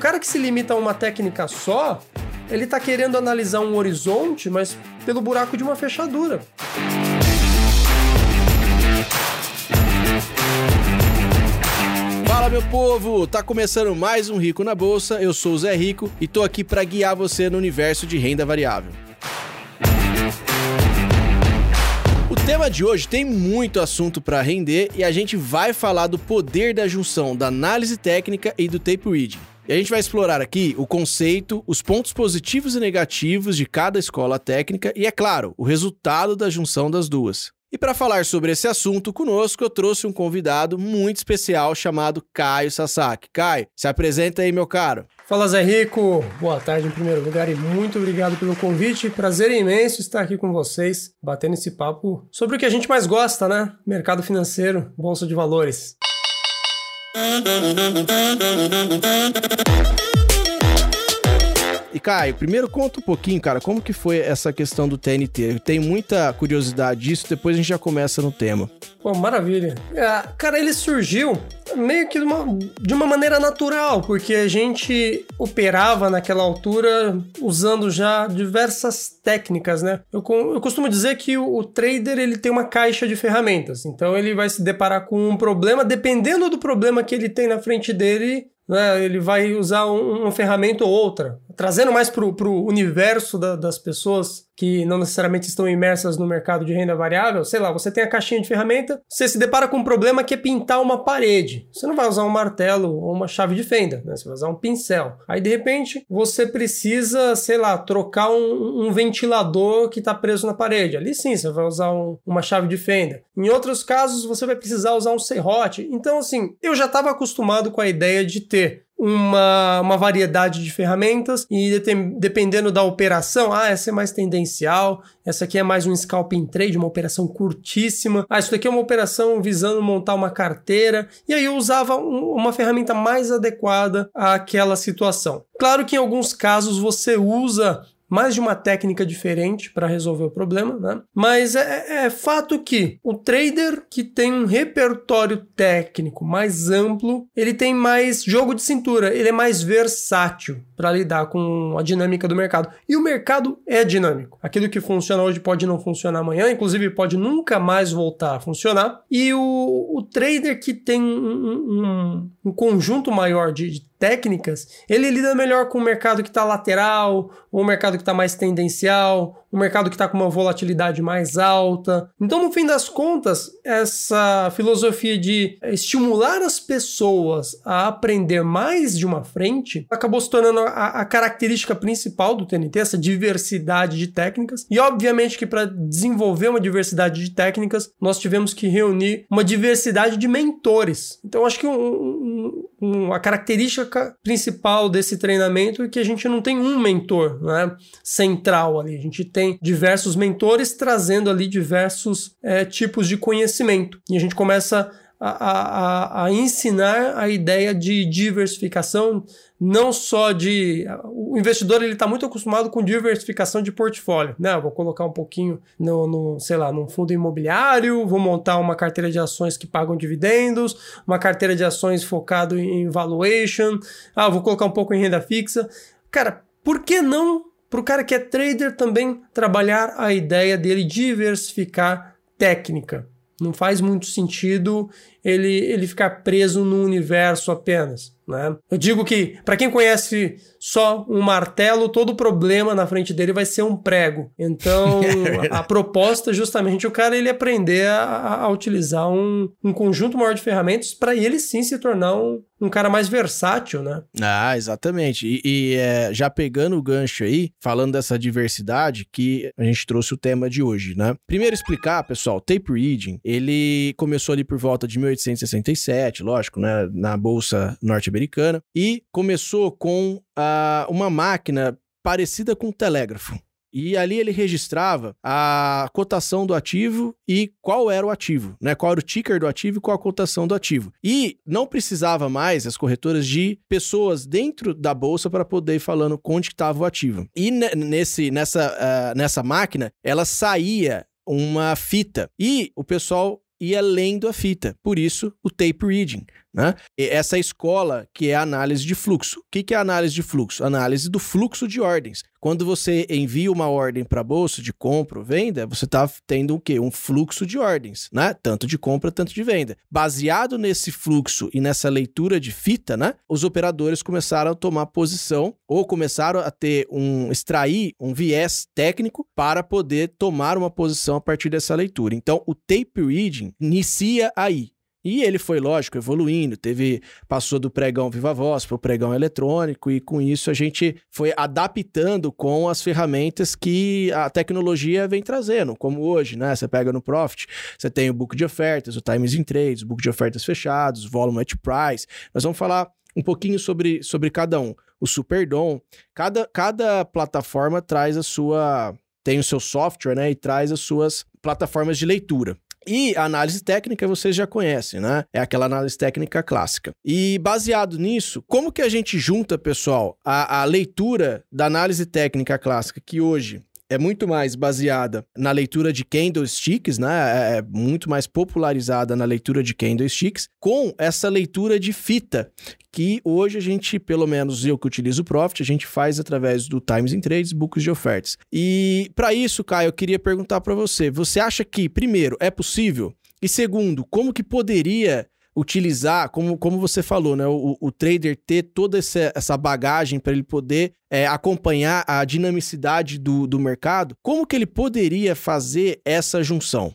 Cara que se limita a uma técnica só, ele está querendo analisar um horizonte, mas pelo buraco de uma fechadura. Fala meu povo, tá começando mais um Rico na Bolsa. Eu sou o Zé Rico e tô aqui para guiar você no universo de renda variável. O tema de hoje tem muito assunto para render e a gente vai falar do poder da junção da análise técnica e do tape reading. E a gente vai explorar aqui o conceito, os pontos positivos e negativos de cada escola técnica e, é claro, o resultado da junção das duas. E para falar sobre esse assunto conosco, eu trouxe um convidado muito especial chamado Caio Sasaki. Caio, se apresenta aí, meu caro. Fala Zé Rico, boa tarde em primeiro lugar e muito obrigado pelo convite. Prazer imenso estar aqui com vocês, batendo esse papo sobre o que a gente mais gosta, né? Mercado financeiro, bolsa de valores. Thank you. E Caio, primeiro conta um pouquinho, cara, como que foi essa questão do TNT? Eu tenho muita curiosidade disso, depois a gente já começa no tema. Pô, maravilha. É, cara, ele surgiu meio que de uma, de uma maneira natural, porque a gente operava naquela altura usando já diversas técnicas, né? Eu, eu costumo dizer que o, o trader ele tem uma caixa de ferramentas, então ele vai se deparar com um problema, dependendo do problema que ele tem na frente dele, né, ele vai usar um, uma ferramenta ou outra, trazendo mais para o universo da, das pessoas que não necessariamente estão imersas no mercado de renda variável, sei lá, você tem a caixinha de ferramenta, você se depara com um problema que é pintar uma parede. Você não vai usar um martelo ou uma chave de fenda, né? Você vai usar um pincel. Aí, de repente, você precisa, sei lá, trocar um, um ventilador que está preso na parede. Ali sim, você vai usar um, uma chave de fenda. Em outros casos, você vai precisar usar um serrote. Então, assim, eu já estava acostumado com a ideia de ter uma, uma variedade de ferramentas e dependendo da operação, ah, essa é mais tendencial, essa aqui é mais um scalping trade, uma operação curtíssima, ah, isso daqui é uma operação visando montar uma carteira, e aí eu usava um, uma ferramenta mais adequada àquela situação. Claro que em alguns casos você usa mais de uma técnica diferente para resolver o problema, né? Mas é, é, é, fato que o trader que tem um repertório técnico mais amplo, ele tem mais jogo de cintura, ele é mais versátil para lidar com a dinâmica do mercado. E o mercado é dinâmico. Aquilo que funciona hoje pode não funcionar amanhã, inclusive pode nunca mais voltar a funcionar. E o, o trader que tem um, um, um conjunto maior de, de técnicas, ele lida melhor com o mercado que está lateral, ou o mercado que está mais tendencial, o mercado que está com uma volatilidade mais alta. Então, no fim das contas, essa filosofia de estimular as pessoas a aprender mais de uma frente acabou se tornando a, a característica principal do TNT, essa diversidade de técnicas. E, obviamente, que para desenvolver uma diversidade de técnicas, nós tivemos que reunir uma diversidade de mentores. Então, acho que um, um, um, a característica principal desse treinamento é que a gente não tem um mentor né, central ali, a gente tem diversos mentores trazendo ali diversos é, tipos de conhecimento. E a gente começa a, a, a, ensinar a ideia de diversificação, não só de. O investidor ele está muito acostumado com diversificação de portfólio. Né? vou colocar um pouquinho no, no, sei lá, num fundo imobiliário, vou montar uma carteira de ações que pagam dividendos, uma carteira de ações focado em valuation, ah, vou colocar um pouco em renda fixa. Cara, por que não para o cara que é trader também trabalhar a ideia dele diversificar técnica. Não faz muito sentido ele, ele ficar preso no universo apenas. Né? Eu digo que, para quem conhece só um martelo, todo problema na frente dele vai ser um prego. Então, a proposta é justamente o cara ele aprender a, a utilizar um, um conjunto maior de ferramentas para ele sim se tornar um, um cara mais versátil, né? Ah, exatamente. E, e é, já pegando o gancho aí, falando dessa diversidade, que a gente trouxe o tema de hoje, né? Primeiro explicar, pessoal, tape reading, ele começou ali por volta de 1867, lógico, né? Na Bolsa Norte-Americana, e começou com uh, uma máquina parecida com um telégrafo. E ali ele registrava a cotação do ativo e qual era o ativo, né? Qual era o ticker do ativo e qual a cotação do ativo. E não precisava mais as corretoras de pessoas dentro da bolsa para poder ir falando onde estava o ativo. E nesse, nessa, uh, nessa máquina, ela saía uma fita e o pessoal ia lendo a fita. Por isso, o tape reading. Né? E essa escola que é a análise de fluxo. O que, que é análise de fluxo? Análise do fluxo de ordens. Quando você envia uma ordem para a bolsa de compra ou venda, você está tendo o quê? Um fluxo de ordens, né? Tanto de compra, tanto de venda. Baseado nesse fluxo e nessa leitura de fita, né? Os operadores começaram a tomar posição ou começaram a ter um extrair um viés técnico para poder tomar uma posição a partir dessa leitura. Então, o tape reading inicia aí. E ele foi, lógico, evoluindo, teve passou do pregão viva voz para o pregão eletrônico, e com isso a gente foi adaptando com as ferramentas que a tecnologia vem trazendo, como hoje, né? Você pega no Profit, você tem o book de ofertas, o Times in Trades, o book de ofertas fechados, volume at price. Nós vamos falar um pouquinho sobre, sobre cada um. O Superdom, cada, cada plataforma traz a sua. tem o seu software, né? E traz as suas plataformas de leitura. E a análise técnica vocês já conhecem, né? É aquela análise técnica clássica. E baseado nisso, como que a gente junta, pessoal, a, a leitura da análise técnica clássica, que hoje é muito mais baseada na leitura de candlesticks, né? É, é muito mais popularizada na leitura de candlesticks, com essa leitura de fita, que hoje a gente, pelo menos eu que utilizo o Profit, a gente faz através do Times in Trades, books de ofertas. E para isso, Caio, eu queria perguntar para você, você acha que, primeiro, é possível? E segundo, como que poderia utilizar, como, como você falou, né? O, o trader ter toda essa, essa bagagem para ele poder é, acompanhar a dinamicidade do, do mercado, como que ele poderia fazer essa junção?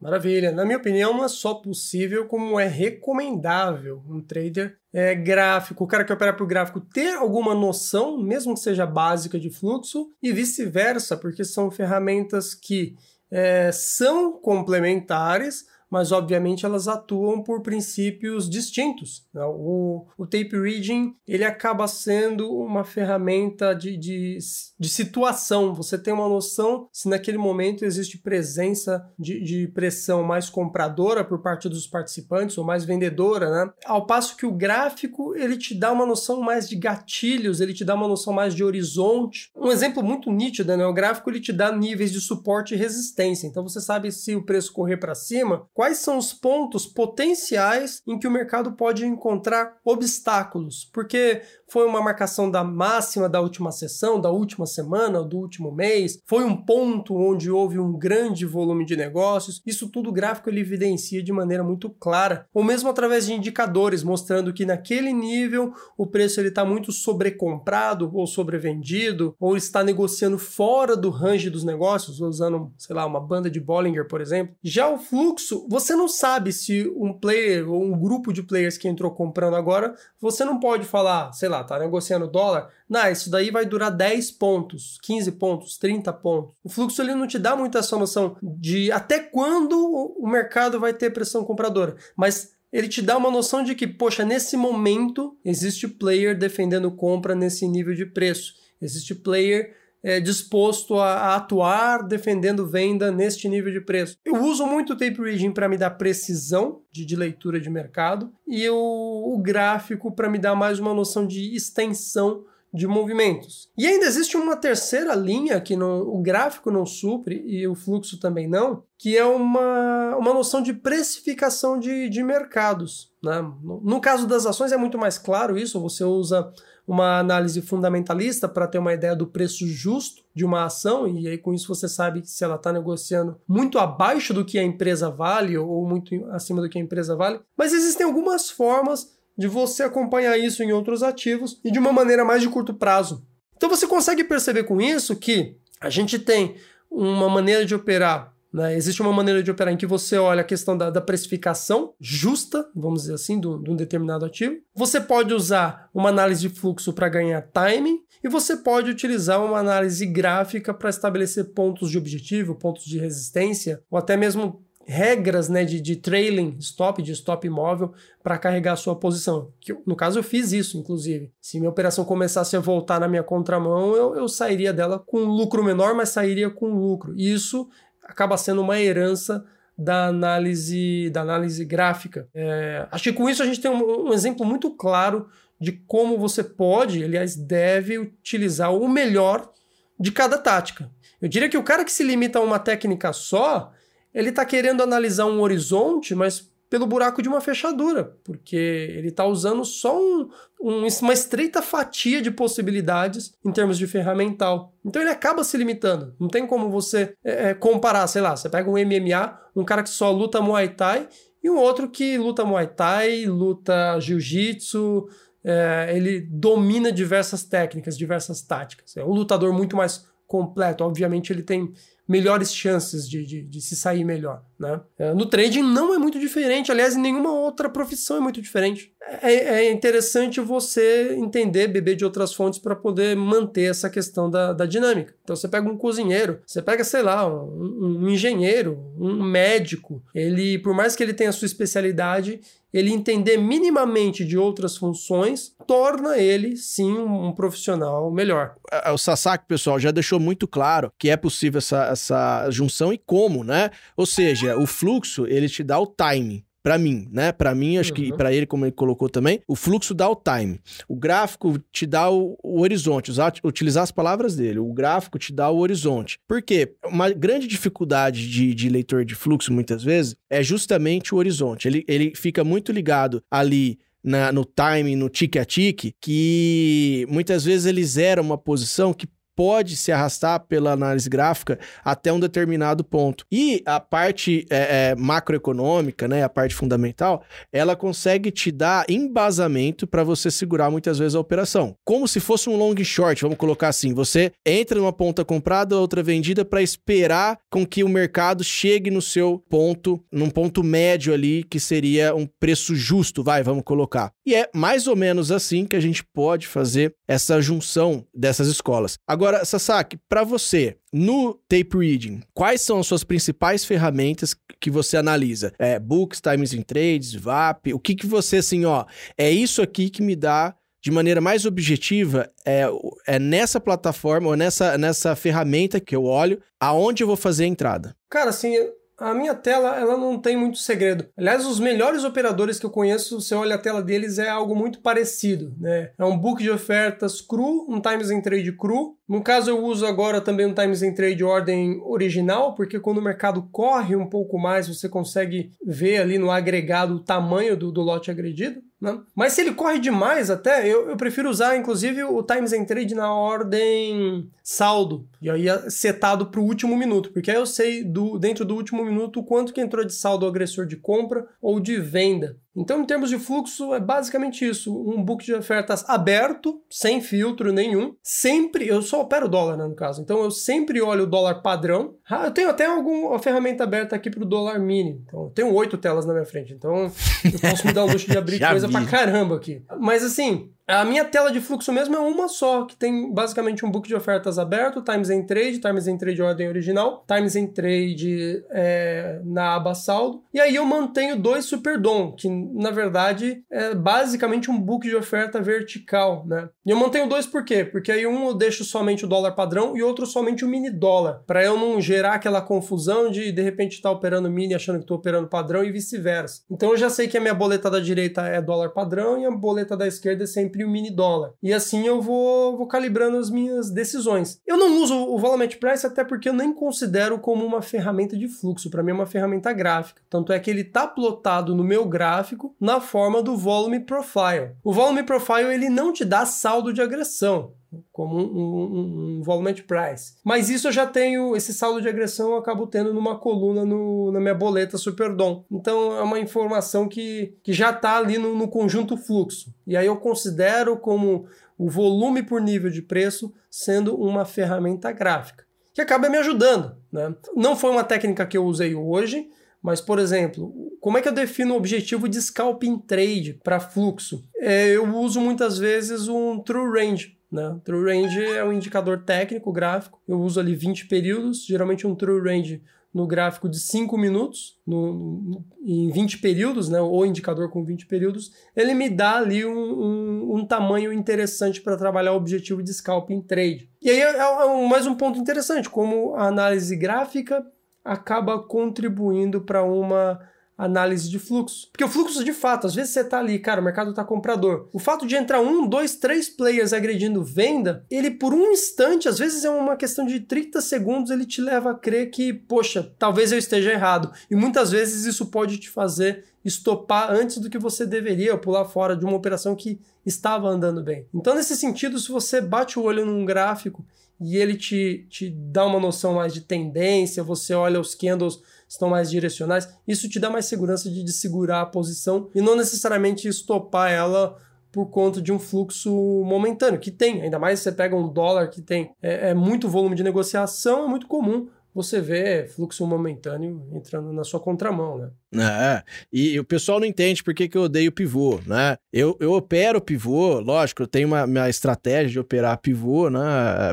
Maravilha. Na minha opinião, não é só possível, como é recomendável um trader é, gráfico, o cara que opera por gráfico, ter alguma noção, mesmo que seja básica de fluxo, e vice-versa, porque são ferramentas que é, são complementares, mas obviamente elas atuam por princípios distintos. Né? O, o tape reading ele acaba sendo uma ferramenta de, de, de, situação. Você tem uma noção se naquele momento existe presença de, de pressão mais compradora por parte dos participantes ou mais vendedora, né? Ao passo que o gráfico ele te dá uma noção mais de gatilhos, ele te dá uma noção mais de horizonte. Um exemplo muito nítido, né? O gráfico ele te dá níveis de suporte e resistência. Então você sabe se o preço correr para cima, quais são os pontos potenciais em que o mercado pode encontrar obstáculos, porque foi uma marcação da máxima da última sessão, da última semana, do último mês, foi um ponto onde houve um grande volume de negócios. Isso tudo o gráfico ele evidencia de maneira muito clara, ou mesmo através de indicadores mostrando que naquele nível o preço ele está muito sobrecomprado ou sobrevendido, ou está negociando fora do range dos negócios, usando, sei lá, uma banda de Bollinger, por exemplo. Já o fluxo, você não sabe se um player ou um grupo de players que entrou comprando agora, você não pode falar, sei lá, tá negociando dólar, não, isso daí vai durar 10 pontos, 15 pontos, 30 pontos. O fluxo ele não te dá muita essa noção de até quando o mercado vai ter pressão compradora, mas ele te dá uma noção de que, poxa, nesse momento existe player defendendo compra nesse nível de preço. Existe player é, disposto a, a, atuar defendendo venda neste nível de preço. Eu uso muito o tape reading para me dar precisão de, de, leitura de mercado e o, o gráfico para me dar mais uma noção de extensão de movimentos. E ainda existe uma terceira linha que não, o gráfico não supre e o fluxo também não, que é uma, uma noção de precificação de, de mercados. Né? No, no caso das ações é muito mais claro isso, você usa uma análise fundamentalista para ter uma ideia do preço justo de uma ação, e aí com isso você sabe se ela está negociando muito abaixo do que a empresa vale ou muito acima do que a empresa vale. Mas existem algumas formas de você acompanhar isso em outros ativos e de uma maneira mais de curto prazo. Então você consegue perceber com isso que a gente tem uma maneira de operar né? Existe uma maneira de operar em que você olha a questão da, da precificação justa, vamos dizer assim, de um determinado ativo. Você pode usar uma análise de fluxo para ganhar timing e você pode utilizar uma análise gráfica para estabelecer pontos de objetivo, pontos de resistência ou até mesmo regras né, de, de trailing stop, de stop imóvel, para carregar a sua posição. Que, no caso, eu fiz isso, inclusive. Se minha operação começasse a voltar na minha contramão, eu, eu sairia dela com lucro menor, mas sairia com lucro. Isso acaba sendo uma herança da análise, da análise gráfica. É, acho que com isso a gente tem um, um exemplo muito claro de como você pode, aliás, deve utilizar o melhor de cada tática. Eu diria que o cara que se limita a uma técnica só, ele está querendo analisar um horizonte, mas pelo buraco de uma fechadura, porque ele está usando só um, um, uma estreita fatia de possibilidades em termos de ferramental. Então ele acaba se limitando. Não tem como você é, é comparar, sei lá, você pega um MMA, um cara que só luta Muay Thai e um outro que luta Muay Thai, luta Jiu-Jitsu, é, ele domina diversas técnicas, diversas táticas. É um lutador muito mais completo. Obviamente, ele tem melhores chances de, de, de se sair melhor. Né? É, no trading não é muito diferente, aliás, em nenhuma outra profissão é muito diferente. É, é interessante você entender, beber de outras fontes para poder manter essa questão da, da dinâmica. Então você pega um cozinheiro, você pega, sei lá, um, um engenheiro, um médico, ele, por mais que ele tenha a sua especialidade, ele entender minimamente de outras funções torna ele, sim, um profissional melhor. O Sasaki, pessoal, já deixou muito claro que é possível essa, essa junção e como, né? Ou seja, o fluxo, ele te dá o time para mim, né? Para mim, acho uhum. que para ele, como ele colocou também, o fluxo dá o time. O gráfico te dá o, o, horizonte, usar, utilizar as palavras dele. O gráfico te dá o horizonte. Por quê? Uma grande dificuldade de, de leitor de fluxo, muitas vezes, é justamente o horizonte. Ele, ele fica muito ligado ali na, no time, no tique a tique, que muitas vezes ele zera uma posição que pode se arrastar pela análise gráfica até um determinado ponto. E a parte é, é, macroeconômica, né, a parte fundamental, ela consegue te dar embasamento para você segurar muitas vezes a operação. Como se fosse um long short, vamos colocar assim. Você entra numa ponta comprada, outra vendida, para esperar com que o mercado chegue no seu ponto, num ponto médio ali, que seria um preço justo, vai, vamos colocar. E é mais ou menos assim que a gente pode fazer essa junção dessas escolas. Agora, Sasaki, para você, no tape reading, quais são as suas principais ferramentas que você analisa? É, books, times in trades, VAP, o que que você, assim, ó, é isso aqui que me dá de maneira mais objetiva, é, é nessa plataforma ou nessa, nessa ferramenta que eu olho, aonde eu vou fazer a entrada? Cara, assim, a minha tela ela não tem muito segredo. Aliás, os melhores operadores que eu conheço, você olha a tela deles, é algo muito parecido. Né? É um book de ofertas cru, um Times in Trade cru. No caso, eu uso agora também um Times in Trade ordem original, porque quando o mercado corre um pouco mais, você consegue ver ali no agregado o tamanho do, do lote agredido. Né? Mas se ele corre demais até, eu, eu prefiro usar inclusive o Times and Trade na ordem saldo, e aí é setado para o último minuto, porque aí eu sei do, dentro do último minuto o quanto que entrou de saldo agressor de compra ou de venda. Então, em termos de fluxo, é basicamente isso: um book de ofertas aberto, sem filtro nenhum. Sempre, eu só opero dólar, né, no caso. Então, eu sempre olho o dólar padrão. Ah, eu tenho até alguma ferramenta aberta aqui para o dólar mini. Então, eu tenho oito telas na minha frente. Então, eu posso me dar o luxo de abrir coisa vi. pra caramba aqui. Mas, assim, a minha tela de fluxo mesmo é uma só, que tem basicamente um book de ofertas aberto, Times em Trade, Times em Trade ordem original, Times em Trade é, na aba saldo. E aí eu mantenho dois Superdom, que na verdade é basicamente um book de oferta vertical, né? E eu mantenho dois por quê? Porque aí um eu deixo somente o dólar padrão e outro somente o mini dólar, para eu não gerar aquela confusão de de repente estar tá operando mini achando que estou operando padrão e vice-versa. Então eu já sei que a minha boleta da direita é dólar padrão e a boleta da esquerda é sempre sempre o mini dólar. E assim eu vou, vou calibrando as minhas decisões. Eu não uso o Volumetric Price até porque eu nem considero como uma ferramenta de fluxo. Para mim é uma ferramenta gráfica. Tanto é que ele está plotado no meu gráfico na forma do Volume Profile. O Volume Profile ele não te dá saldo de agressão como um, um, um volume price. Mas isso eu já tenho, esse saldo de agressão eu acabo tendo numa coluna no, na minha boleta Superdom. Então é uma informação que, que já está ali no, no conjunto fluxo. E aí eu considero como o volume por nível de preço sendo uma ferramenta gráfica, que acaba me ajudando. Né? Não foi uma técnica que eu usei hoje, mas, por exemplo, como é que eu defino o objetivo de scalping trade para fluxo? É, eu uso muitas vezes um true range. Né? True range é um indicador técnico gráfico. Eu uso ali 20 períodos, geralmente um true range no gráfico de 5 minutos, no, no, em 20 períodos, né, ou indicador com 20 períodos, ele me dá ali um, um, um tamanho interessante para trabalhar o objetivo de scalping trade. E aí é, é mais um ponto interessante, como a análise gráfica acaba contribuindo para uma análise de fluxo. Porque o fluxo, de fato, às vezes você tá ali, cara, o mercado tá comprador. O fato de entrar um, dois, três players agredindo venda, ele por um instante, às vezes é uma questão de 30 segundos, ele te leva a crer que, poxa, talvez eu esteja errado. E muitas vezes isso pode te fazer estopar antes do que você deveria, ou pular fora de uma operação que estava andando bem. Então, nesse sentido, se você bate o olho num gráfico e ele te, te dá uma noção mais de tendência, você olha os candles estão mais direcionais, isso te dá mais segurança de, de segurar a posição e não necessariamente estopar ela por conta de um fluxo momentâneo, que tem, ainda mais se você pega um dólar que tem é, é muito volume de negociação, é muito comum você vê fluxo momentâneo entrando na sua contramão, né? É, e, o pessoal não entende por que, que eu odeio pivô, né? Eu, eu opero pivô, lógico, eu tenho uma, minha estratégia de operar pivô, né?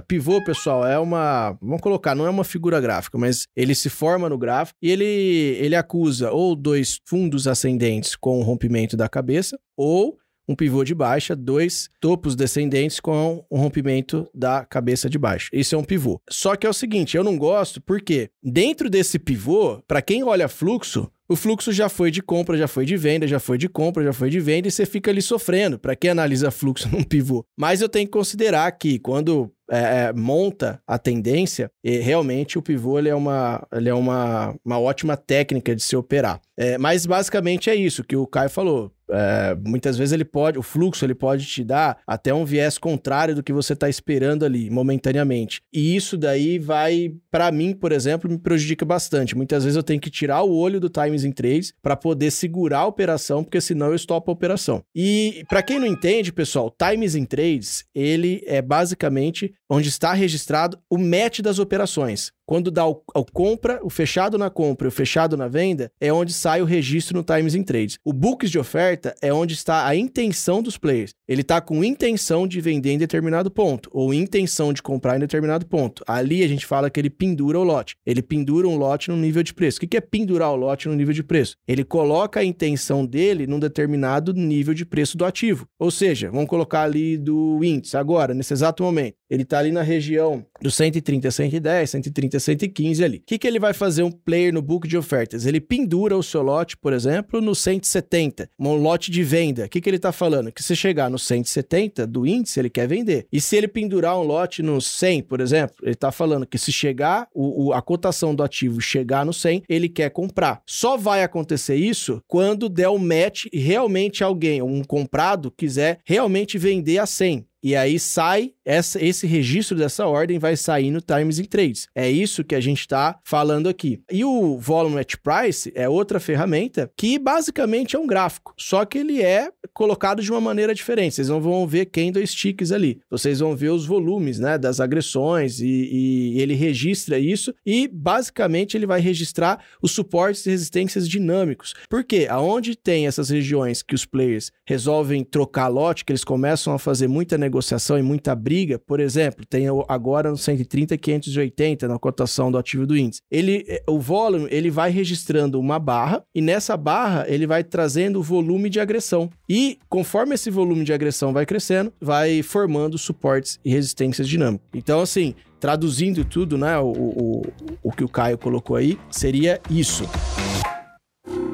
Pivô, pessoal, é uma, vamos colocar, não é uma figura gráfica, mas ele se forma no gráfico e ele, ele acusa ou dois fundos ascendentes com o rompimento da cabeça, ou um pivô de baixa, dois topos descendentes com um rompimento da cabeça de baixo. Isso é um pivô. Só que é o seguinte, eu não gosto porque dentro desse pivô, para quem olha fluxo, o fluxo já foi de compra, já foi de venda, já foi de compra, já foi de venda e você fica ali sofrendo. Para quem analisa fluxo num pivô. Mas eu tenho que considerar que quando é, é, monta a tendência, e realmente o pivô ele é, uma, ele é uma, uma ótima técnica de se operar. É, mas basicamente é isso que o Caio falou. É, muitas vezes ele pode, o fluxo ele pode te dar até um viés contrário do que você está esperando ali momentaneamente. E isso daí vai, para mim, por exemplo, me prejudica bastante. Muitas vezes eu tenho que tirar o olho do times em trades para poder segurar a operação, porque senão eu estopo a operação. E para quem não entende, pessoal, times em trades ele é basicamente onde está registrado o match das operações. Quando dá o, compra, o fechado na compra e o fechado na venda, é onde sai o registro no Times in Trades. O books de oferta é onde está a intenção dos players. Ele está com intenção de vender em determinado ponto, ou intenção de comprar em determinado ponto. Ali a gente fala que ele pendura o lote. Ele pendura um lote no nível de preço. O que é pendurar o lote no nível de preço? Ele coloca a intenção dele num determinado nível de preço do ativo. Ou seja, vamos colocar ali do índice agora, nesse exato momento. Ele está ali na região do 130 a 110, 130 a 115 ali. O que, que ele vai fazer um player no book de ofertas? Ele pendura o seu lote, por exemplo, no 170, um lote de venda. O que, que ele está falando? Que se chegar no 170 do índice, ele quer vender. E se ele pendurar um lote no 100, por exemplo, ele está falando que se chegar, o, o, a cotação do ativo chegar no 100, ele quer comprar. Só vai acontecer isso quando der o um match e realmente alguém, um comprado, quiser realmente vender a 100. E aí sai essa, esse registro dessa ordem vai sair no Times in Trades. É isso que a gente está falando aqui. E o Volume at Price é outra ferramenta que basicamente é um gráfico, só que ele é colocado de uma maneira diferente. Vocês não vão ver candlesticks ali. Vocês vão ver os volumes, né, das agressões e, e ele registra isso e basicamente ele vai registrar os suportes e resistências dinâmicos. Por quê? Aonde tem essas regiões que os players resolvem trocar lote, que eles começam a fazer muita negociação e muita briga, por exemplo, tem agora no 130 580 na cotação do ativo do índice. Ele, eh, o volume, ele vai registrando uma barra e nessa barra ele vai trazendo o volume de agressão. E conforme esse volume de agressão vai crescendo, vai formando suportes e resistências dinâmicas. Então, assim, traduzindo tudo, né, o, o, o que o Caio colocou aí, seria isso.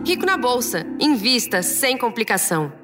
Rico na Bolsa. Invista sem complicação.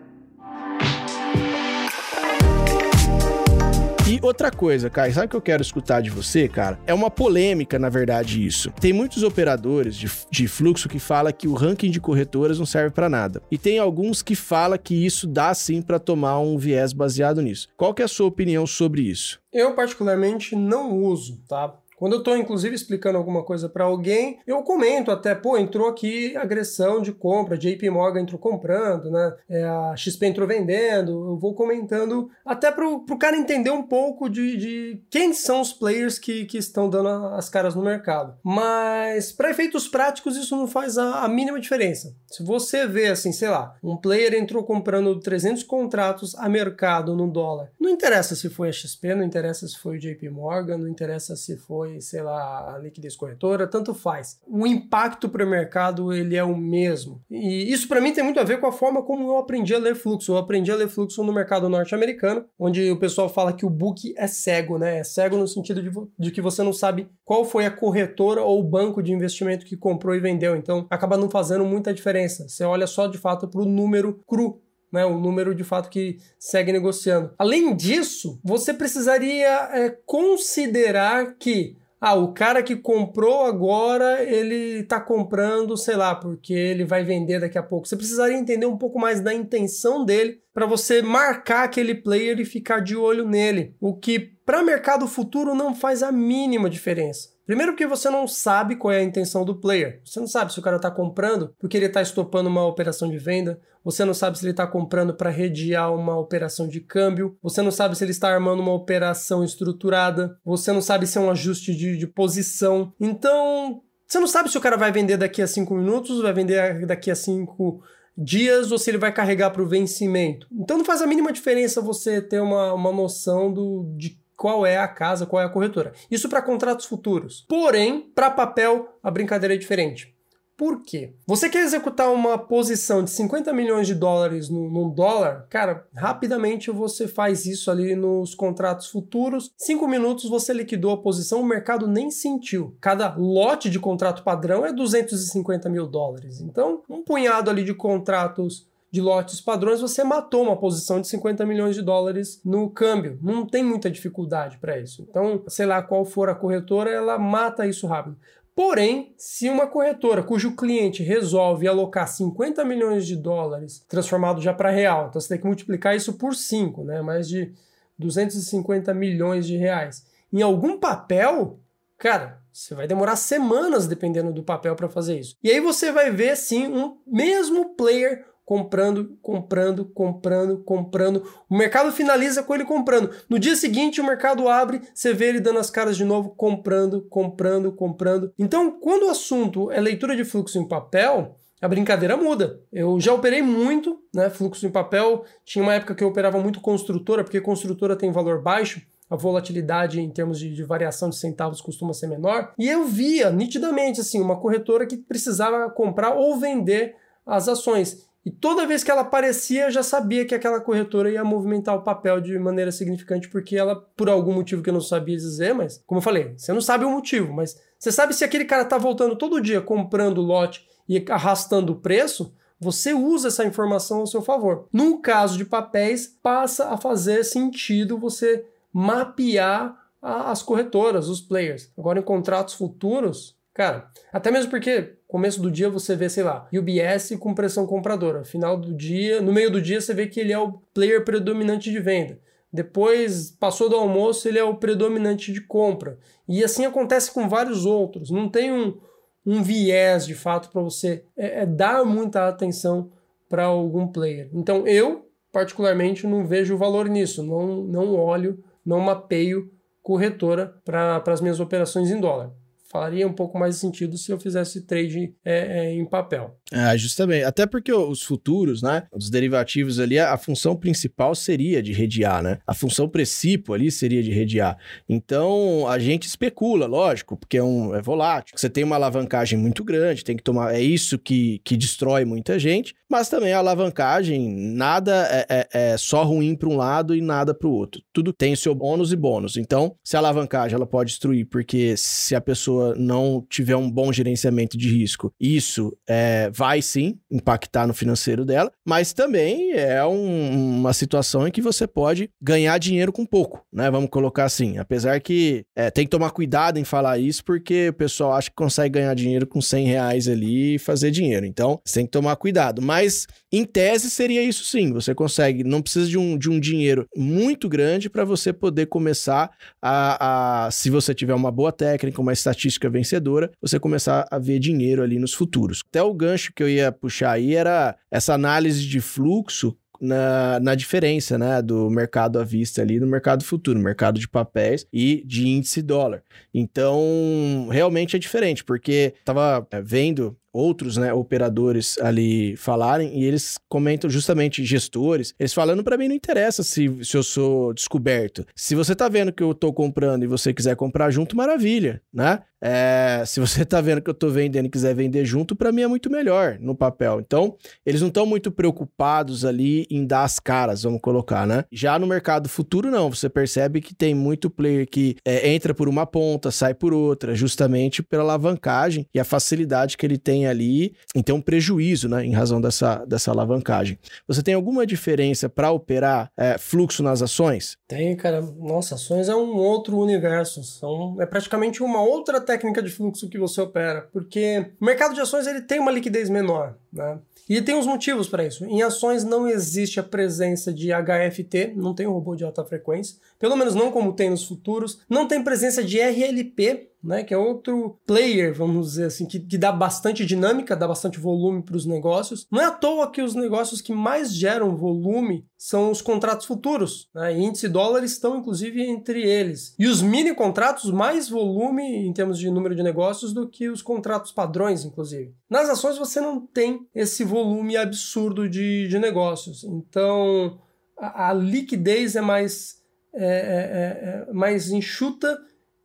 E outra coisa, Kai, sabe o que eu quero escutar de você, cara? É uma polêmica, na verdade, isso. Tem muitos operadores de, de fluxo que fala que o ranking de corretoras não serve para nada. E tem alguns que fala que isso dá sim para tomar um viés baseado nisso. Qual que é a sua opinião sobre isso? Eu particularmente não uso, tá? Quando eu estou, inclusive, explicando alguma coisa para alguém, eu comento até, pô, entrou aqui agressão de compra, JP Morgan entrou comprando, né? É, a XP entrou vendendo, eu vou comentando até para o cara entender um pouco de, de quem são os players que, que estão dando as caras no mercado. Mas, para efeitos práticos, isso não faz a, a mínima diferença. Se você vê, assim, sei lá, um player entrou comprando 300 contratos a mercado no dólar, não interessa se foi a XP, não interessa se foi o JP Morgan, não interessa se foi foi, sei lá, a liquidez corretora, tanto faz. O impacto para o mercado ele é o mesmo. E isso para mim tem muito a ver com a forma como eu aprendi a ler fluxo. Eu aprendi a ler fluxo no mercado norte-americano, onde o pessoal fala que o book é cego, né? É cego no sentido de, de que você não sabe qual foi a corretora ou o banco de investimento que comprou e vendeu. Então acaba não fazendo muita diferença. Você olha só de fato para o número cru né, o número de fato que segue negociando. Além disso, você precisaria é, considerar que ah, o cara que comprou agora, ele tá comprando, sei lá, porque ele vai vender daqui a pouco. Você precisaria entender um pouco mais da intenção dele para você marcar aquele player e ficar de olho nele. O que para mercado futuro não faz a mínima diferença. Primeiro porque você não sabe qual é a intenção do player. Você não sabe se o cara está comprando porque ele está estopando uma operação de venda. Você não sabe se ele está comprando para rediar uma operação de câmbio. Você não sabe se ele está armando uma operação estruturada. Você não sabe se é um ajuste de, de posição. Então, você não sabe se o cara vai vender daqui a cinco minutos, vai vender daqui a cinco dias ou se ele vai carregar para o vencimento. Então não faz a mínima diferença você ter uma, uma noção do, de qual é a casa, qual é a corretora. Isso para contratos futuros. Porém, para papel, a brincadeira é diferente. Por quê? Você quer executar uma posição de 50 milhões de dólares num dólar? Cara, rapidamente você faz isso ali nos contratos futuros. Cinco minutos você liquidou a posição, o mercado nem sentiu. Cada lote de contrato padrão é 250 mil dólares. Então, um punhado ali de contratos de lotes padrões, você matou uma posição de 50 milhões de dólares no câmbio. Não tem muita dificuldade para isso. Então, sei lá qual for a corretora, ela mata isso rápido. Porém, se uma corretora cujo cliente resolve alocar 50 milhões de dólares, transformado já para real, então você tem que multiplicar isso por 5, né? mais de 250 milhões de reais, em algum papel, cara, você vai demorar semanas dependendo do papel para fazer isso. E aí você vai ver sim um mesmo player comprando, comprando, comprando, comprando. O mercado finaliza com ele comprando. No dia seguinte, o mercado abre, você vê ele dando as caras de novo, comprando, comprando, comprando. Então, quando o assunto é leitura de fluxo em papel, a brincadeira muda. Eu já operei muito, né? Fluxo em papel. Tinha uma época que eu operava muito construtora, porque construtora tem valor baixo a volatilidade em termos de, de, variação de centavos costuma ser menor. E eu via nitidamente assim uma corretora que precisava comprar ou vender as ações. E toda vez que ela aparecia, eu já sabia que aquela corretora ia movimentar o papel de maneira significante, porque ela, por algum motivo que eu não sabia dizer, mas, como eu falei, você não sabe o motivo, mas você sabe se aquele cara tá voltando todo dia comprando lote e arrastando o preço, você usa essa informação ao seu favor. No caso de papéis, passa a fazer sentido você mapear as corretoras, os players. Agora, em contratos futuros, cara, até mesmo porque começo do dia você vê, sei lá, UBS com pressão compradora. Final do dia, no meio do dia você vê que ele é o player predominante de venda. Depois, passou do almoço, ele é o predominante de compra. E assim acontece com vários outros. Não tem um, um viés de fato para você é, é dar muita atenção para algum player. Então eu, particularmente, não vejo valor nisso. Não, não olho, não mapeio corretora para as minhas operações em dólar faria um pouco mais sentido se eu fizesse trade é, é, em papel. É, justamente. Até porque os futuros, né? Os derivativos ali, a, função principal seria de redear, né? A função precipo ali seria de redear. Então, a gente especula, lógico, porque é, um, é volátil. Você tem uma alavancagem muito grande, tem que tomar. É isso que, que destrói muita gente. Mas também a alavancagem, nada é, é, é só ruim para um lado e nada para o outro. Tudo tem seu ônus e bônus. Então, se a alavancagem ela pode destruir, porque se a pessoa pessoa não tiver um bom gerenciamento de risco, isso é, vai sim impactar no financeiro dela, mas também é um, uma situação em que você pode ganhar dinheiro com pouco, né? Vamos colocar assim. Apesar que é, tem que tomar cuidado em falar isso, porque o pessoal acha que consegue ganhar dinheiro com 100 reais ali e fazer dinheiro. Então, você tem que tomar cuidado. Mas, em tese, seria isso sim. Você consegue, não precisa de um, de um dinheiro muito grande para você poder começar a, a, se você tiver uma boa técnica, uma estatística estatística vencedora, você começar a ver dinheiro ali nos futuros. Até o gancho que eu ia puxar aí era essa análise de fluxo na, na diferença né, do mercado à vista ali no mercado futuro, mercado de papéis e de índice dólar. Então, realmente é diferente, porque estava é, vendo outros né, operadores ali falarem e eles comentam justamente gestores, eles falando para mim não interessa se, se eu sou descoberto. Se você tá vendo que eu tô comprando e você quiser comprar junto, maravilha, né? É, se você tá vendo que eu tô vendendo e quiser vender junto, para mim é muito melhor no papel. Então, eles não estão muito preocupados ali em dar as caras, vamos colocar, né? Já no mercado futuro, não. Você percebe que tem muito player que é, entra por uma ponta, sai por outra, justamente pela alavancagem e a facilidade que ele tem tem ali, então um prejuízo, né, em razão dessa, dessa alavancagem. Você tem alguma diferença para operar é, fluxo nas ações? Tem, cara. Nossa, ações é um outro universo. São, é praticamente uma outra técnica de fluxo que você opera, porque o mercado de ações ele tem uma liquidez menor, né? E tem uns motivos para isso. Em ações não existe a presença de HFT, não tem um robô de alta frequência, pelo menos não como tem nos futuros. Não tem presença de RLP, né, que é outro player, vamos dizer assim, que, que dá bastante dinâmica, dá bastante volume para os negócios. Não é à toa que os negócios que mais geram volume são os contratos futuros. Né? E índice dólar estão, inclusive, entre eles. E os mini contratos, mais volume em termos de número de negócios do que os contratos padrões, inclusive. Nas ações você não tem esse volume absurdo de, de negócios. Então a, a liquidez é mais, é, é, é, é mais enxuta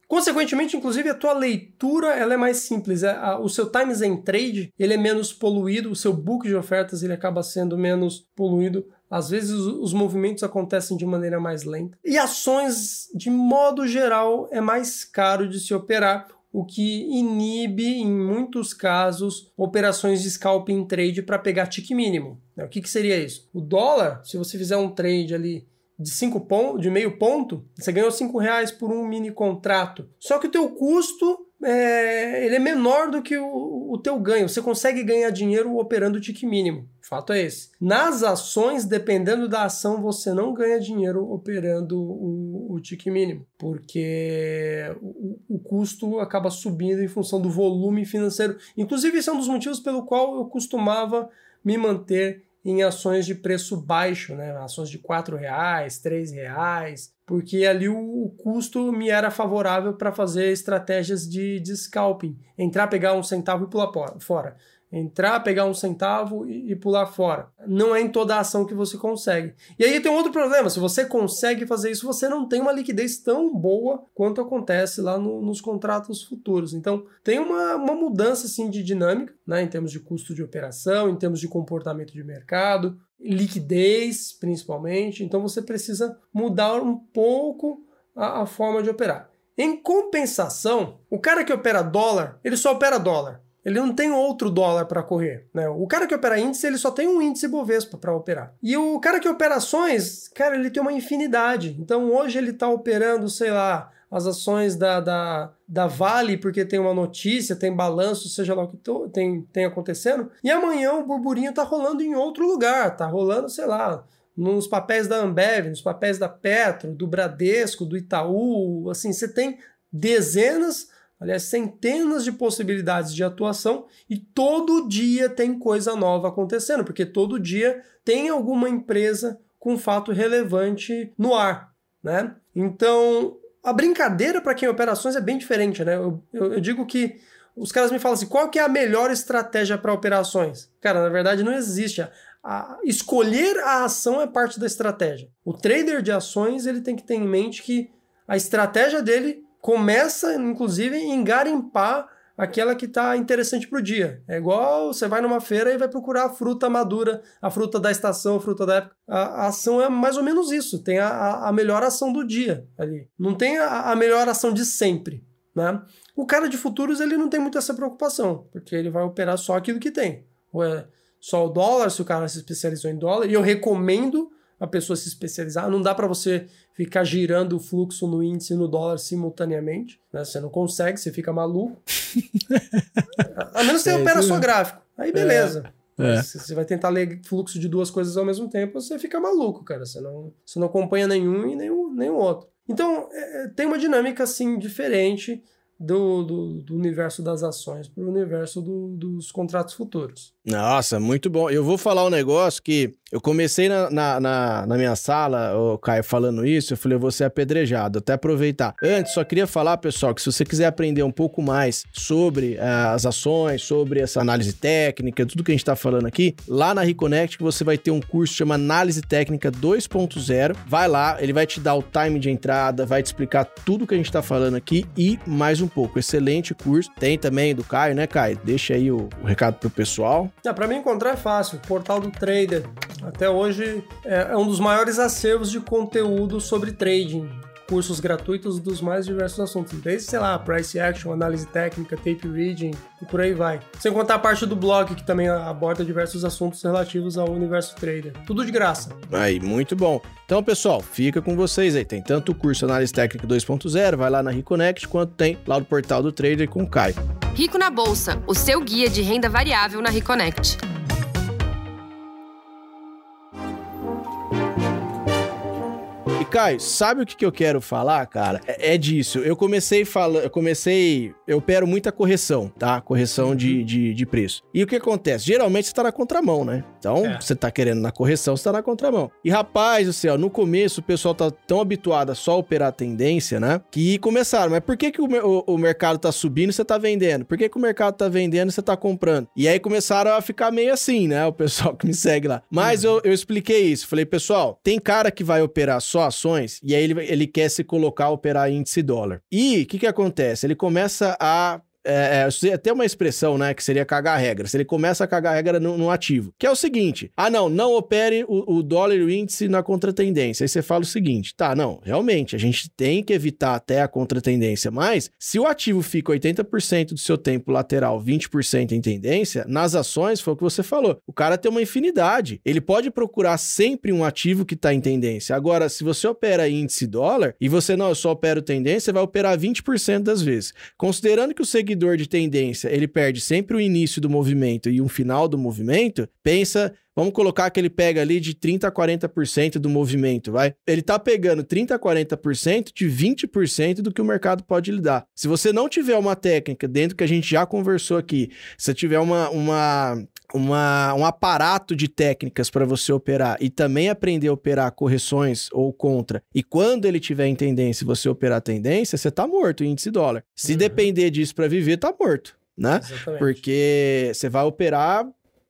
Consequentemente, inclusive, a tua leitura ela é mais simples. É, o seu times em trade ele é menos poluído, o seu book de ofertas ele acaba sendo menos poluído. Às vezes os movimentos acontecem de maneira mais lenta. E ações, de modo geral, é mais caro de se operar, o que inibe, em muitos casos, operações de scalping trade para pegar tique mínimo. O que, que seria isso? O dólar, se você fizer um trade ali de cinco pontos, de meio ponto, você ganhou cinco reais por um mini contrato. Só que o teu custo é, ele é menor do que o, o teu ganho. Você consegue ganhar dinheiro operando o tique mínimo. Fato é esse. Nas ações, dependendo da ação, você não ganha dinheiro operando o, o tique mínimo, porque o, o custo acaba subindo em função do volume financeiro. Inclusive, esse é um dos motivos pelo qual eu costumava me manter em ações de preço baixo, né? ações de R$ reais, R$ reais, porque ali o, custo me era favorável para fazer estratégias de, de scalping, entrar, pegar um centavo e pular fora entrar, pegar um centavo e, e, pular fora. Não é em toda a ação que você consegue. E aí tem um outro problema: se você consegue fazer isso, você não tem uma liquidez tão boa quanto acontece lá no, nos contratos futuros. Então tem uma, uma mudança assim, de dinâmica, né, em termos de custo de operação, em termos de comportamento de mercado, liquidez principalmente. Então você precisa mudar um pouco a, a forma de operar. Em compensação, o cara que opera dólar, ele só opera dólar. Ele não tem outro dólar para correr. Né? O cara que opera índice, ele só tem um índice Bovespa para operar. E o cara que opera ações, cara, ele tem uma infinidade. Então hoje ele está operando, sei lá, as ações da, da, da Vale, porque tem uma notícia, tem balanço, seja lá o que tem, tem acontecendo. E amanhã o burburinho está rolando em outro lugar. Está rolando, sei lá, nos papéis da Ambev, nos papéis da Petro, do Bradesco, do Itaú. Assim, você tem dezenas aliás, centenas de possibilidades de atuação e todo dia tem coisa nova acontecendo, porque todo dia tem alguma empresa com fato relevante no ar, né? Então, a brincadeira para quem operações é bem diferente, né? Eu, eu, eu, digo que os caras me falam assim, qual que é a melhor estratégia para operações? Cara, na verdade não existe. A, a, escolher a ação é parte da estratégia. O trader de ações ele tem que ter em mente que a estratégia dele começa, inclusive, em garimpar aquela que está interessante para o dia. É igual você vai numa feira e vai procurar a fruta madura, a fruta da estação, a fruta da época. A, a ação é mais ou menos isso. Tem a, a melhor ação do dia ali. Não tem a, a melhor ação de sempre. Né? O cara de futuros ele não tem muito essa preocupação, porque ele vai operar só aquilo que tem. Ou é só o dólar, se o cara se especializou em dólar. E eu recomendo a pessoa se especializar. Não dá para você ficar girando o fluxo no índice e no dólar simultaneamente. Né? Você não consegue, você fica maluco. a menos que você é, opera só gráfico. Aí beleza. É. Se você vai tentar ler fluxo de duas coisas ao mesmo tempo, você fica maluco, cara. Você não, você não acompanha nenhum e nenhum, nenhum outro. Então, é, tem uma dinâmica assim diferente do, do, do universo das ações para o universo do, dos contratos futuros. Nossa, muito bom. Eu vou falar um negócio que eu comecei na, na, na, na, minha sala, o Caio falando isso, eu falei, eu vou ser apedrejado, até aproveitar. Antes, só queria falar, pessoal, que se você quiser aprender um pouco mais sobre uh, as ações, sobre essa análise técnica, tudo que a gente está falando aqui, lá na Reconnect você vai ter um curso chamado Análise Técnica 2.0. Vai lá, ele vai te dar o time de entrada, vai te explicar tudo que a gente está falando aqui e mais um pouco. Excelente curso. Tem também do Caio, né, Caio? Deixa aí o, o recado pro pessoal. Ah, para mim encontrar é fácil, portal do Trader. Até hoje é, é um dos maiores acervos de conteúdo sobre trading cursos gratuitos dos mais diversos assuntos, desde, sei lá, price action, análise técnica, tape reading e por aí vai. Sem contar a parte do blog, que também aborda diversos assuntos relativos ao universo trader. Tudo de graça. Aí, muito bom. Então, pessoal, fica com vocês aí. Tem tanto o curso Análise Técnica 2.0, vai lá na Reconnect, quanto tem lá no portal do Trader com o Caio. Rico na Bolsa, o seu guia de renda variável na Reconnect. Caio, sabe o que, que eu quero falar, cara? É, é disso. Eu comecei falando, eu comecei, eu opero muita correção, tá? Correção de, uhum. de, de, preço. E o que acontece? Geralmente você tá na contramão, né? Então, é. você tá querendo na correção, você tá na contramão. E rapaz do céu, no começo o pessoal tá tão habituado a só operar a tendência, né? Que começaram, mas por que, que o, o, o mercado tá subindo e você tá vendendo? Por que, que o mercado tá vendendo e você tá comprando? E aí começaram a ficar meio assim, né? O pessoal que me segue lá. Mas uhum. eu, eu expliquei isso. Falei, pessoal, tem cara que vai operar só ações e aí ele, ele quer se colocar a operar índice dólar. E o que, que acontece? Ele começa a é, é, até uma expressão, né, que seria cagar a regra. Se ele começa a cagar a regra no, no ativo, que é o seguinte: ah, não, não opere o, o dólar e o índice na contratendência. Aí você fala o seguinte: tá, não, realmente, a gente tem que evitar até a contratendência, mas se o ativo fica 80% do seu tempo lateral, 20% em tendência, nas ações, foi o que você falou, o cara tem uma infinidade. Ele pode procurar sempre um ativo que está em tendência. Agora, se você opera índice dólar e você não, eu só opero tendência, você vai operar 20% das vezes. Considerando que o seguidor seguidor de tendência ele perde sempre o início do movimento e um final do movimento, pensa Vamos colocar que ele pega ali de 30 a 40% do movimento, vai? Ele tá pegando 30 a 40% de 20% do que o mercado pode lhe dar. Se você não tiver uma técnica dentro que a gente já conversou aqui, se tiver uma, uma uma, um aparato de técnicas para você operar e também aprender a operar correções ou contra, e quando ele tiver em tendência você operar tendência, você tá morto, índice dólar. Se uhum. depender disso para viver, tá morto, né? Exatamente. Porque você vai operar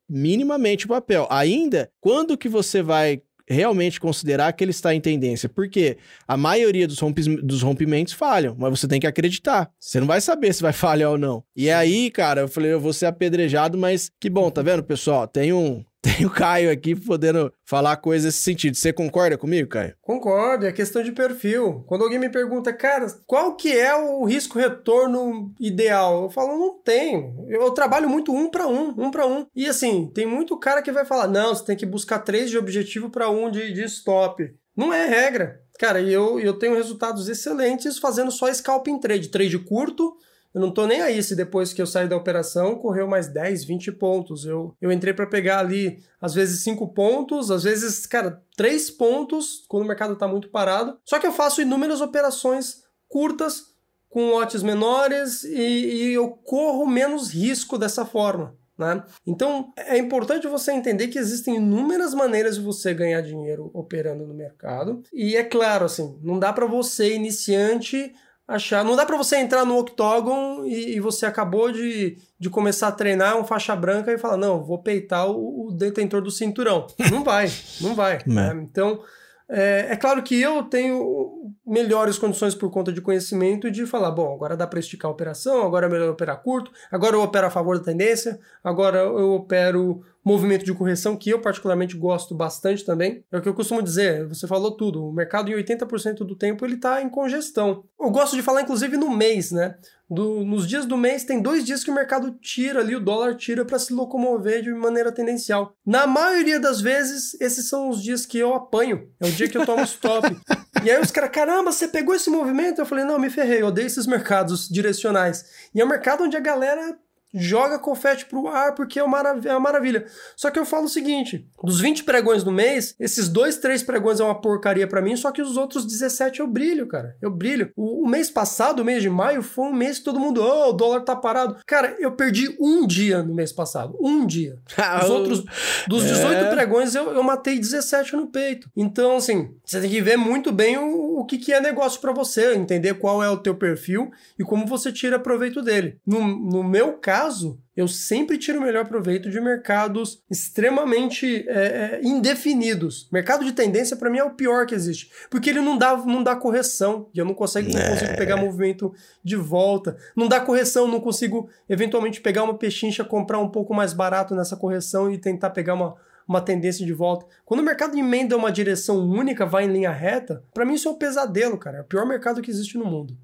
minimamente o papel. Ainda, quando que você vai realmente considerar que ele está em tendência. Porque a maioria dos, dos rompimentos falham, mas você tem que acreditar. Você não vai saber se vai falhar ou não. E aí, cara, eu falei, eu vou ser apedrejado, mas que bom, tá vendo, pessoal? Tem um, tem o Caio aqui podendo falar coisas nesse sentido. Você concorda comigo, Caio? Concordo, é questão de perfil. Quando alguém me pergunta, cara, qual que é o risco-retorno ideal? Eu falo, não tem. Eu trabalho muito um para um, um para um. E assim, tem muito cara que vai falar, não, você tem que buscar três de objetivo para um de, de stop. Não é regra. Cara, eu, eu tenho resultados excelentes fazendo só scalping trade, trade curto, eu não tô nem aí se depois que eu saí da operação correu mais 10, 20 pontos. Eu, eu entrei para pegar ali, às vezes 5 pontos, às vezes, cara, 3 pontos quando o mercado tá muito parado. Só que eu faço inúmeras operações curtas, com lotes menores e, e eu corro menos risco dessa forma. Né? Então é importante você entender que existem inúmeras maneiras de você ganhar dinheiro operando no mercado. E é claro, assim, não dá para você, iniciante, achar. Não dá para você entrar no octógon e, e, você acabou de, de começar a treinar um faixa branca e falar, não, vou peitar o, o detentor do cinturão. Não vai, não vai. Né? Então, é, é, claro que eu tenho melhores condições por conta de conhecimento de falar, bom, agora dá para esticar a operação, agora é melhor operar curto, agora eu opero a favor da tendência, agora eu opero movimento de correção, que eu particularmente gosto bastante também. É o que eu costumo dizer, você falou tudo, o mercado em 80% do tempo ele está em congestão. Eu gosto de falar inclusive no mês, né? Do, nos dias do mês tem dois dias que o mercado tira ali, o dólar tira para se locomover de maneira tendencial. Na maioria das vezes, esses são os dias que eu apanho. É o dia que eu tomo stop. e aí os caras, caramba, você pegou esse movimento? Eu falei, não, me ferrei, eu odeio esses mercados direcionais. E é um mercado onde a galera joga confete pro ar porque é uma, marav é uma maravilha. Só que eu falo o seguinte: dos 20 pregões do mês, esses dois, três pregões é uma porcaria para mim, só que os outros 17 eu brilho, cara. Eu brilho. O, o, mês passado, o mês de maio, foi um mês que todo mundo, oh, o dólar tá parado. Cara, eu perdi um dia no mês passado. Um dia. Os outros, dos 18 é. pregões, eu, eu matei 17 no peito. Então, assim, você tem que ver muito bem o, o que, que é negócio para você, entender qual é o teu perfil e como você tira proveito dele. No, no meu caso, caso, eu sempre tiro o melhor proveito de mercados extremamente é, é, indefinidos. Mercado de tendência, para mim, é o pior que existe. Porque ele não dá, não dá correção. E eu não consigo, não consigo é. pegar movimento de volta. Não dá correção, não consigo, eventualmente, pegar uma pechincha, comprar um pouco mais barato nessa correção e tentar pegar uma, uma tendência de volta. Quando o mercado emenda uma direção única, vai em linha reta, para mim isso é um pesadelo, cara. É o pior mercado que existe no mundo.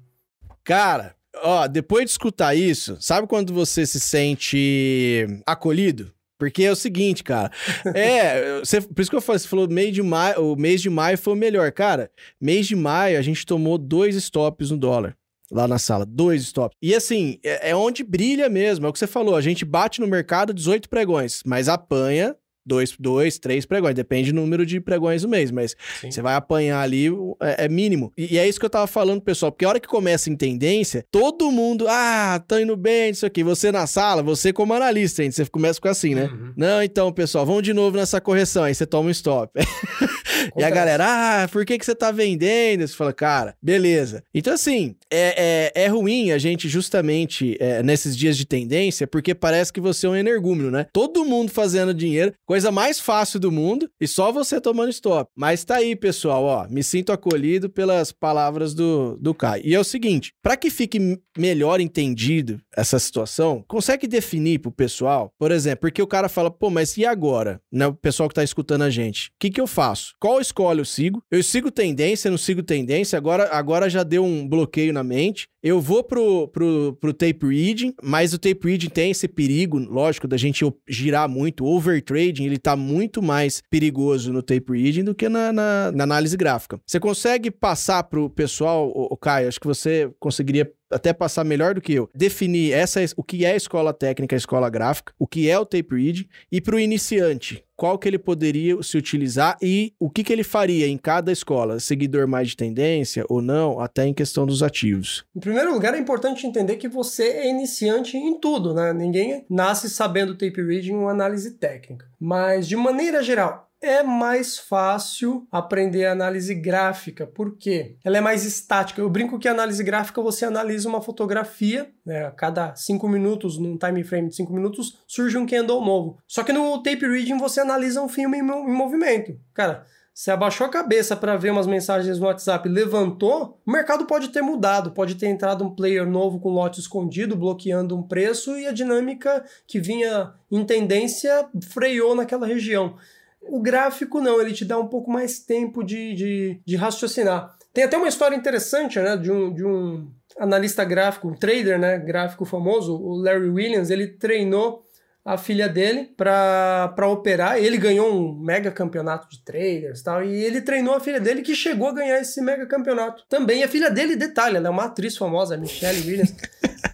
Cara, ó, depois de escutar isso, sabe quando você se sente acolhido? Porque é o seguinte, cara. É, você, por isso que eu falei, você falou mês de maio, o mês de maio foi o melhor. Cara, mês de maio a gente tomou dois stops no dólar lá na sala. Dois stops. E assim, é, é, onde brilha mesmo. É o que você falou. A gente bate no mercado 18 pregões, mas apanha dois, dois, três pregões, depende do número de pregões no mês, mas Sim. você vai apanhar ali, é, é mínimo. E, e, é isso que eu tava falando, pessoal, porque a hora que começa em tendência, todo mundo, ah, tá indo bem, isso aqui. Você na sala, você como analista, hein, você começa com assim, né? Uhum. Não, então, pessoal, vamos de novo nessa correção, aí você toma um stop. e a galera, ah, por que, que você tá vendendo? Você fala, cara, beleza. Então, assim, é, é, é ruim a gente justamente é, nesses dias de tendência, porque parece que você é um energúmeno, né? Todo mundo fazendo dinheiro, Coisa mais fácil do mundo e só você tomando stop. Mas tá aí, pessoal, ó. Me sinto acolhido pelas palavras do, do Kai. E é o seguinte: para que fique melhor entendido essa situação, consegue definir pro pessoal, por exemplo, porque o cara fala, pô, mas e agora? Né, o pessoal que tá escutando a gente. O que, que eu faço? Qual escolha eu sigo? Eu sigo tendência, não sigo tendência, agora, agora já deu um bloqueio na mente. Eu vou pro, pro, pro tape reading, mas o tape reading tem esse perigo, lógico, da gente girar muito. O overtrading, ele tá muito mais perigoso no tape reading do que na, na, na análise gráfica. Você consegue passar pro pessoal, o, o Caio, acho que você conseguiria até passar melhor do que eu, definir essa, o que é a escola técnica, a escola gráfica, o que é o tape reading, e para o iniciante, qual que ele poderia se utilizar e o que, que ele faria em cada escola, seguidor mais de tendência ou não, até em questão dos ativos. Em primeiro lugar, é importante entender que você é iniciante em tudo, né? Ninguém nasce sabendo tape reading ou análise técnica. Mas, de maneira geral, é mais fácil aprender análise gráfica. Por quê? Ela é mais estática. Eu brinco que análise gráfica você analisa uma fotografia, né? a cada 5 minutos, num time frame de 5 minutos, surge um candle novo. Só que no tape reading você analisa um filme em movimento. Cara, você abaixou a cabeça para ver umas mensagens no WhatsApp, levantou, o mercado pode ter mudado, pode ter entrado um player novo com lote escondido, bloqueando um preço e a dinâmica que vinha em tendência freou naquela região. O gráfico não, ele te dá um pouco mais tempo de, de, de raciocinar. Tem até uma história interessante, né, de um, de um analista gráfico, um trader, né, gráfico famoso, o Larry Williams, ele treinou a filha dele para operar. Ele ganhou um mega campeonato de traders tal, e ele treinou a filha dele que chegou a ganhar esse mega campeonato. Também a filha dele, detalhe, ela é uma atriz famosa, a Michelle Williams,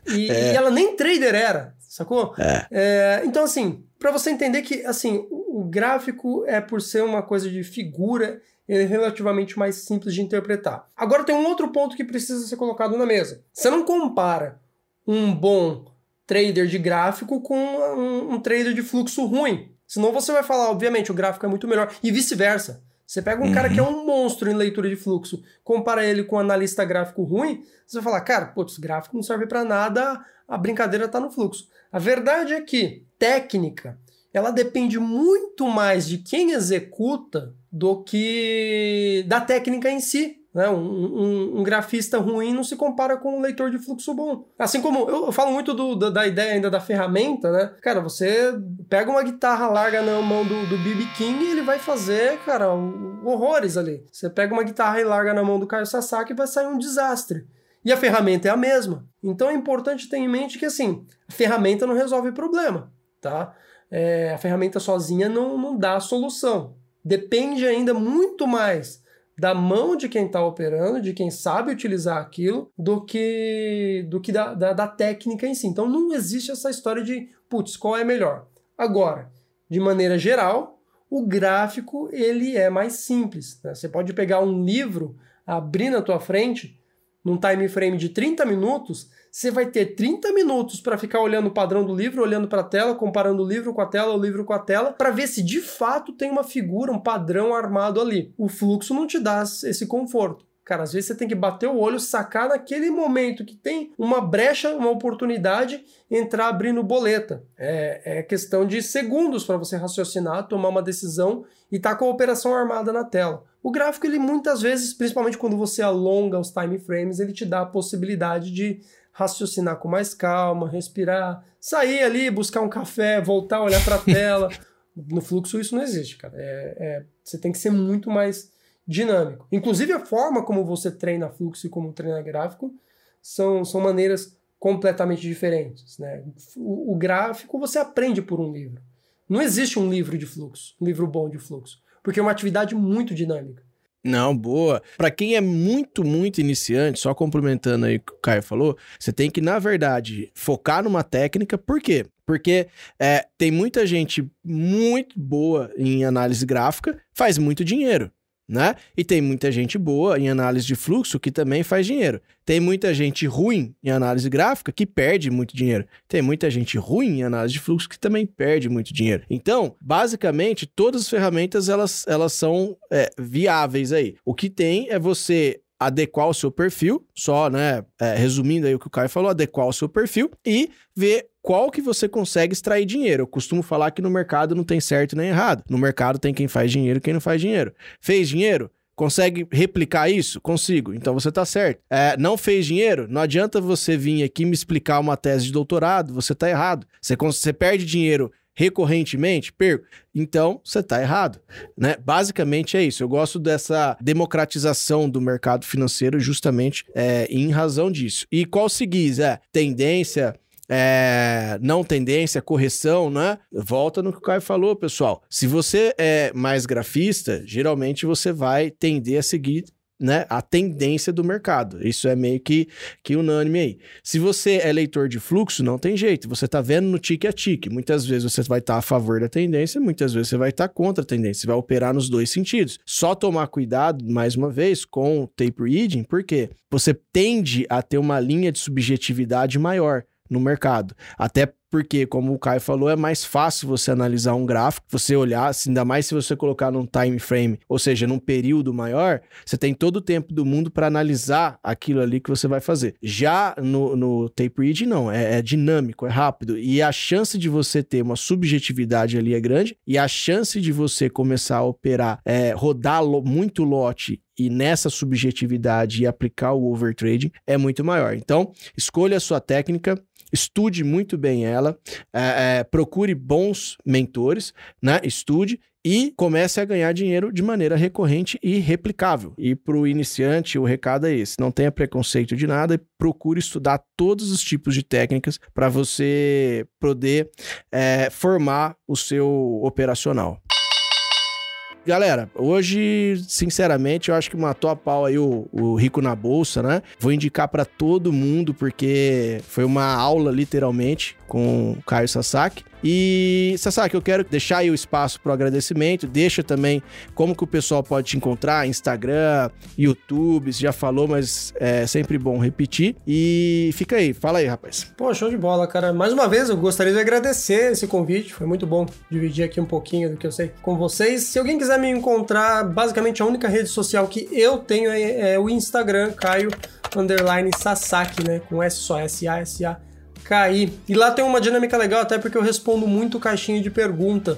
e, é. e, ela nem trader era, sacou? É. É, então, assim, para você entender que, assim, o gráfico é por ser uma coisa de figura, ele é relativamente mais simples de interpretar. Agora tem um outro ponto que precisa ser colocado na mesa. Você não compara um bom trader de gráfico com um, um trader de fluxo ruim. Senão você vai falar, obviamente, o gráfico é muito melhor. E vice-versa. Você pega um uhum. cara que é um monstro em leitura de fluxo, compara ele com um analista gráfico ruim, você vai falar, cara, putz, gráfico não serve para nada, a brincadeira está no fluxo. A verdade é que técnica ela depende muito mais de quem executa do que da técnica em si. Né? Um, um, um, grafista ruim não se compara com um leitor de fluxo bom. Assim como eu, eu falo muito do, da, da, ideia ainda da ferramenta, né? Cara, você pega uma guitarra larga na mão do, do BB King e ele vai fazer, cara, horrores ali. Você pega uma guitarra e larga na mão do Caio Sasaki e vai sair um desastre. E a ferramenta é a mesma. Então é importante ter em mente que assim, a ferramenta não resolve o problema, tá? é, a ferramenta sozinha não, não dá a solução. Depende ainda muito mais da mão de quem está operando, de quem sabe utilizar aquilo, do que do que da, da, da, técnica em si. Então não existe essa história de, putz, qual é melhor. Agora, de maneira geral, o gráfico ele é mais simples. Né? Você pode pegar um livro, abrir na tua frente, num time frame de 30 minutos, você vai ter 30 minutos para ficar olhando o padrão do livro, olhando para a tela, comparando o livro com a tela, o livro com a tela, para ver se de fato tem uma figura, um padrão armado ali. O fluxo não te dá esse conforto. Cara, às vezes você tem que bater o olho, sacar naquele momento que tem uma brecha, uma oportunidade, entrar abrindo boleta. É, é questão de segundos para você raciocinar, tomar uma decisão e estar tá com a operação armada na tela. O gráfico, ele muitas vezes, principalmente quando você alonga os time frames, ele te dá a possibilidade de raciocinar com mais calma, respirar, sair ali, buscar um café, voltar olhar para a tela, No fluxo isso não existe, cara. É, é, você tem que ser muito mais dinâmico. Inclusive a forma como você treina fluxo e como treina gráfico são, são maneiras completamente diferentes. Né? O, o gráfico você aprende por um livro. Não existe um livro de fluxo, um livro bom de fluxo, porque é uma atividade muito dinâmica. Não, boa. Para quem é muito, muito iniciante, só complementando aí o que o Caio falou, você tem que, na verdade, focar numa técnica. Por quê? Porque é, tem muita gente muito boa em análise gráfica, faz muito dinheiro né? E tem muita gente boa em análise de fluxo que também faz dinheiro. Tem muita gente ruim em análise gráfica que perde muito dinheiro. Tem muita gente ruim em análise de fluxo que também perde muito dinheiro. Então, basicamente, todas as ferramentas elas, elas são é, viáveis aí. O que tem é você adequar o seu perfil, só, né, é, resumindo aí o que o Caio falou, adequar o seu perfil e ver qual que você consegue extrair dinheiro. Eu costumo falar que no mercado não tem certo nem errado. No mercado tem quem faz dinheiro e quem não faz dinheiro. Fez dinheiro? Consegue replicar isso? Consigo. Então você está certo. É, não fez dinheiro? Não adianta você vir aqui me explicar uma tese de doutorado. Você está errado. Você, você perde dinheiro recorrentemente, perco. Então, você está errado, né? Basicamente é isso. Eu gosto dessa democratização do mercado financeiro justamente é, em razão disso. E qual seguir? É tendência, é, não tendência, correção, né? Volta no que o Caio falou, pessoal. Se você é mais grafista, geralmente você vai tender a seguir né, a tendência do mercado. Isso é meio que, que unânime aí. Se você é leitor de fluxo, não tem jeito. Você está vendo no tique a tique. Muitas vezes você vai estar tá a favor da tendência, muitas vezes você vai estar tá contra a tendência. Você vai operar nos dois sentidos. Só tomar cuidado, mais uma vez, com o tape reading, porque você tende a ter uma linha de subjetividade maior no mercado. Até porque, como o Caio falou, é mais fácil você analisar um gráfico, você olhar, ainda mais se você colocar num time frame, ou seja, num período maior, você tem todo o tempo do mundo para analisar aquilo ali que você vai fazer. Já no, no tape read, não, é, é, dinâmico, é rápido, e a chance de você ter uma subjetividade ali é grande, e a chance de você começar a operar, é, rodar lo, muito lote e nessa subjetividade e aplicar o overtrading é muito maior. Então, escolha a sua técnica, estude muito bem ela, é, é, procure bons mentores, né? Estude e comece a ganhar dinheiro de maneira recorrente e replicável. E para o iniciante, o recado é esse: não tenha preconceito de nada e procure estudar todos os tipos de técnicas para você poder é, formar o seu operacional. Galera, hoje, sinceramente, eu acho que matou a pau aí o, o Rico na Bolsa, né? Vou indicar para todo mundo, porque foi uma aula, literalmente, com o Caio Sasaki. E, Sasaki, eu quero deixar aí o espaço para o agradecimento. Deixa também como que o pessoal pode te encontrar, Instagram, YouTube, você já falou, mas é sempre bom repetir. E fica aí, fala aí, rapaz. Pô, show de bola, cara. Mais uma vez, eu gostaria de agradecer esse convite. Foi muito bom dividir aqui um pouquinho do que eu sei com vocês. Se alguém quiser me encontrar, basicamente a única rede social que eu tenho é, é o Instagram, Caio Underline Sasaki, né? Com S só, S-A-S-A cair. E lá tem uma dinâmica legal, até porque eu respondo muito caixinha de pergunta.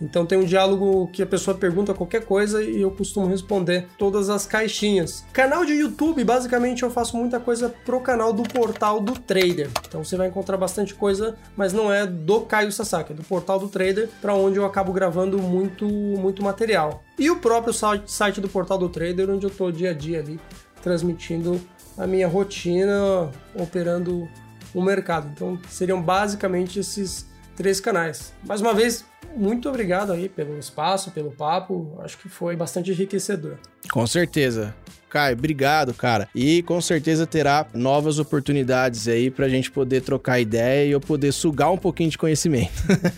Então tem um diálogo que a pessoa pergunta qualquer coisa e eu costumo responder todas as caixinhas. Canal de YouTube, basicamente eu faço muita coisa pro canal do Portal do Trader. Então você vai encontrar bastante coisa, mas não é do Caio Sasaki, é do Portal do Trader, para onde eu acabo gravando muito muito material. E o próprio site do Portal do Trader, onde eu tô dia a dia ali transmitindo a minha rotina, operando o mercado. Então seriam basicamente esses três canais. Mais uma vez, muito obrigado aí pelo espaço, pelo papo. Acho que foi bastante enriquecedor. Com certeza. Caio, obrigado, cara. E com certeza terá novas oportunidades aí pra gente poder trocar ideia e eu poder sugar um pouquinho de conhecimento.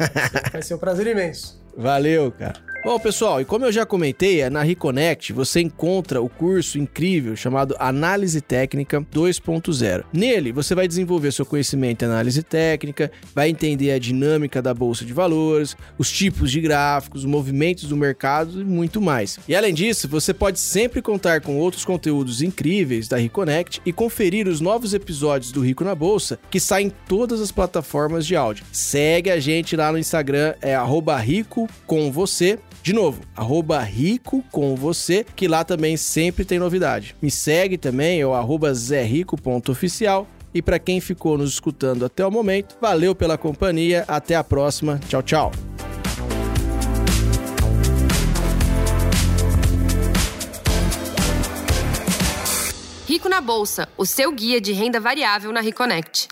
Vai ser um prazer imenso. Valeu, cara. Bom, pessoal, e como eu já comentei, é na Reconnect você encontra o curso incrível chamado Análise Técnica 2.0. Nele, você vai desenvolver seu conhecimento em análise técnica, vai entender a dinâmica da bolsa de valores, os tipos de gráficos, os movimentos do mercado e muito mais. E além disso, você pode sempre contar com outros conteúdos incríveis da Reconnect e conferir os novos episódios do Rico na Bolsa que saem em todas as plataformas de áudio. Segue a gente lá no Instagram, é rico com você de novo, arroba rico com você, que lá também sempre tem novidade. Me segue também, é o arroba zerrico.oficial. E para quem ficou nos escutando até o momento, valeu pela companhia, até a próxima, tchau, tchau. Rico na Bolsa, o seu guia de renda variável na Reconnect.